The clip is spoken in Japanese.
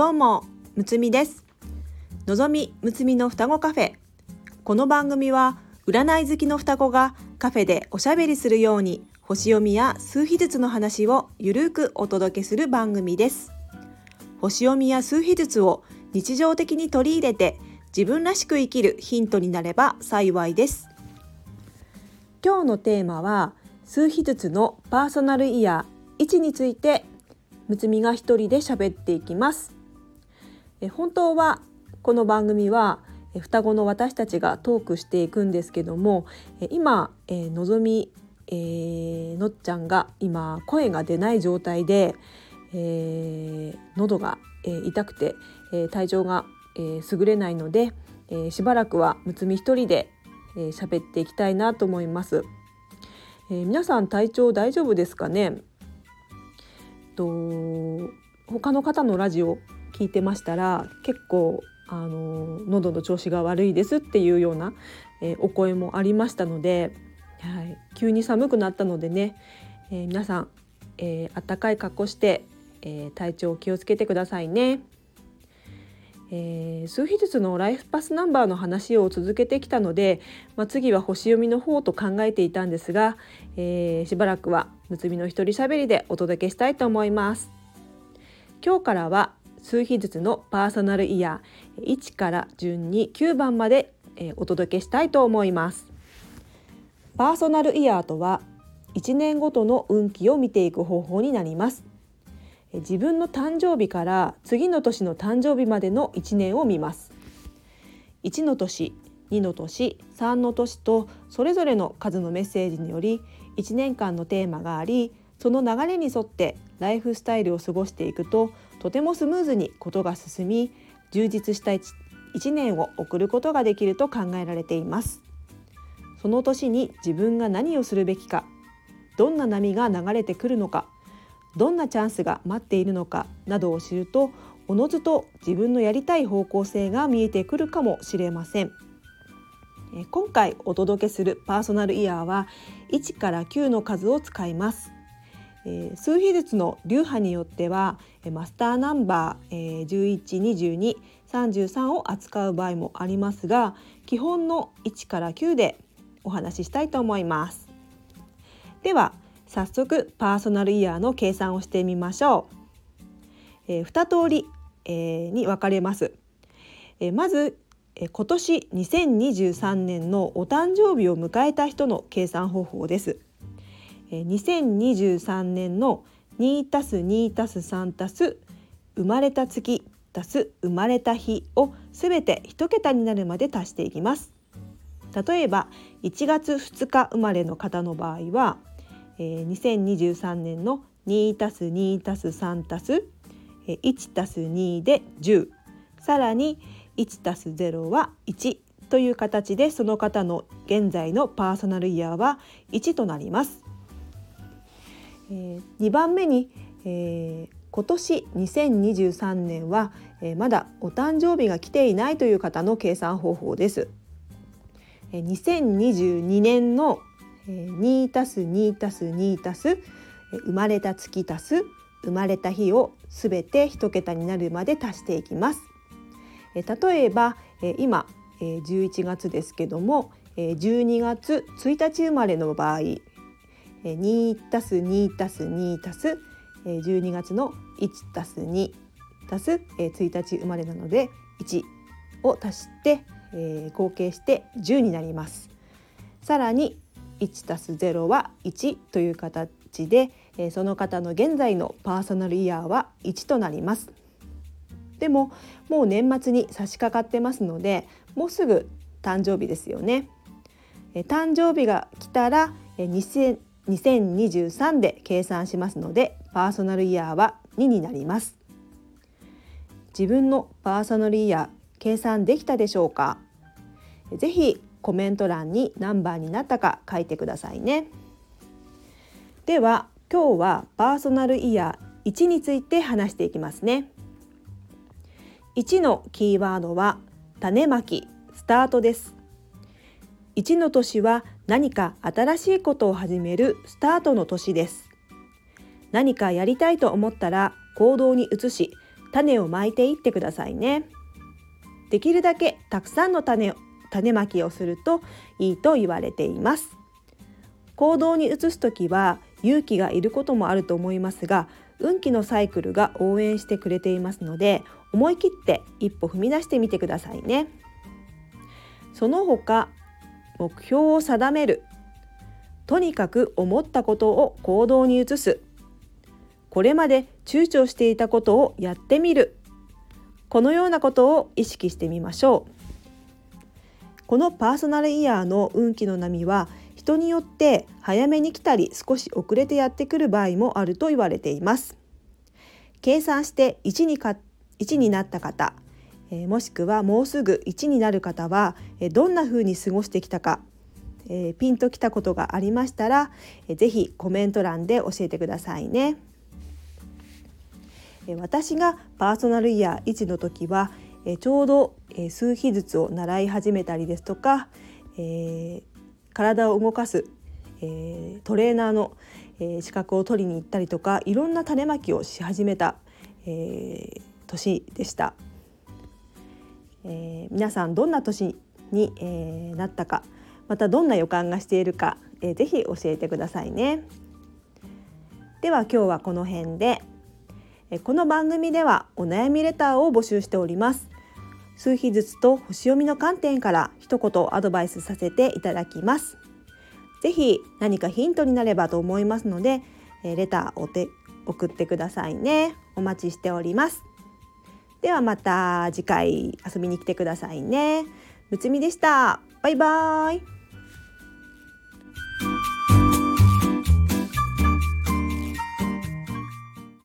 どうもむつみです。のぞみむつみの双子カフェ。この番組は占い好きの双子がカフェでおしゃべりするように星読みや数秘術の話をゆるくお届けする番組です。星読みや数秘術を日常的に取り入れて自分らしく生きるヒントになれば幸いです。今日のテーマは数秘術のパーソナルイヤー1についてむつみが一人で喋っていきます。え本当はこの番組は双子の私たちがトークしていくんですけども今、え、のぞみ、えー、のっちゃんが今声が出ない状態で、えー、喉が、えー、痛くて、え、体調が、えー、優れないので、え、しばらくはむつみ一人で喋、えー、っていきたいなと思います、え、皆さん体調大丈夫ですかね？と他の方のラジオ聞いてましたら結構あの喉の調子が悪いですっていうような、えー、お声もありましたので、はい、急に寒くなったのでね、えー、皆さん、えー、暖かい格好して、えー、体調を気をつけてくださいね。えー、数秘術のライフパスナンバーの話を続けてきたので、まあ、次は星読みの方と考えていたんですが、えー、しばらくはむつみの一人しゃべりでお届けしたいと思います今日からは数秘術のパーソナルイヤー1から順に9番まで、え、お届けしたいと思います。パーソナルイヤーとは1年ごとの運気を見ていく方法になります。自分の誕生日から次の年の誕生日までの1年を見ます。1の年2の年3の年とそれぞれの数のメッセージにより1年間のテーマがありその流れに沿ってライフスタイルを過ごしていくととてもスムーズにことが進み充実した 1, 年を送ることができると考えられています。その年に自分が何をするべきかどんな波が流れてくるのかどんなチャンスが待っているのかなどを知るとおのずと自分のやりたい方向性が見えてくるかもしれません。今回お届けするパーソナルイヤーは1から9の数を使います。数比率の流派によってはマスターナンバー112233を扱う場合もありますが基本の1から9でお話ししたいと思いますでは早速パーソナルイヤーの計算をしてみましょう。えー、2通り、えー、に分かれます。えー、まず、今年2023年のお誕生日を迎えた人の計算方法です。えー、2023年の2たす2たす3たす生まれた月足す生まれた日をすべて1桁になるまで足していきます。例えば1月2日生まれの方の場合はえー、2023年の2たす2たす3たす1たす2で10さらに1たす0は1という形でその方の現在のパーソナルイヤーは1となります。えー、2番目に、えー、今年2023年は、えー、まだお誕生日が来ていないという方の計算方法です。えー、2022年の2たす2たす2たす生まれた月足す生まれた日をすべて1桁になるまで足していきます。え例えば今11月ですけども12月1日生まれの場合2たす2たす2たす12月の1たす2たす1日生まれなので1を足して合計して10になります。さらに1たす0は1という形で、その方の現在のパーソナルイヤーは1となります。でももう年末に差し掛かってますのでもうすぐ誕生日ですよね。誕生日が来たら2023で計算しますのでパーソナルイヤーは2になります。自分のパーソナルイヤー計算できたでしょうか？ぜひコメント欄に何番になったか書いてくださいね。では今日はパーソナルイヤー1について話していきますね。1のキーワードは種まきスタートです。1の年は何か新しいことを始めるスタートの年です。何かやりたいと思ったら行動に移し種をまいていってくださいね。できるだけたくさんの種を種まきをするといいと言われています。行動に移す時は勇気がいることもあると思いますが運気のサイクルが応援してくれていますので思い切って一歩踏み出してみてくださいね。その他目標を定める。とにかく思ったことを行動に移す。これまで躊躇していたことをやってみる。このようなことを意識してみましょう。このパーソナルイヤーの運気の波は人によって早めに来たり少し遅れてやってくる場合もあると言われています。計算して1にか1になった方、もしくはもうすぐ1になる方は、どんな風に過ごしてきたか、え、ピンときたことがありましたら、えー、ぜひコメント欄で教えてくださいね。私がパーソナルイヤー1の時はちょうど数秘術を習い始めたりですとか、体を動かす、えー、トレーナーの、資格を取りに行ったりとかいろんな種まきをし始めた、えー、年でした、えー、皆さんどんな年に、えー、なったかまたどんな予感がしているか、えー、ぜひ教えてくださいね。では今日はこの辺でえこの番組ではお悩みレターを募集しております。数秘術と星読みの観点から一言アドバイスさせていただきます。ぜひ何かヒントになればと思いますのでえレターをて送ってくださいね。お待ちしております。ではまた次回遊びに来てくださいね。むつみでした。バイバーイ。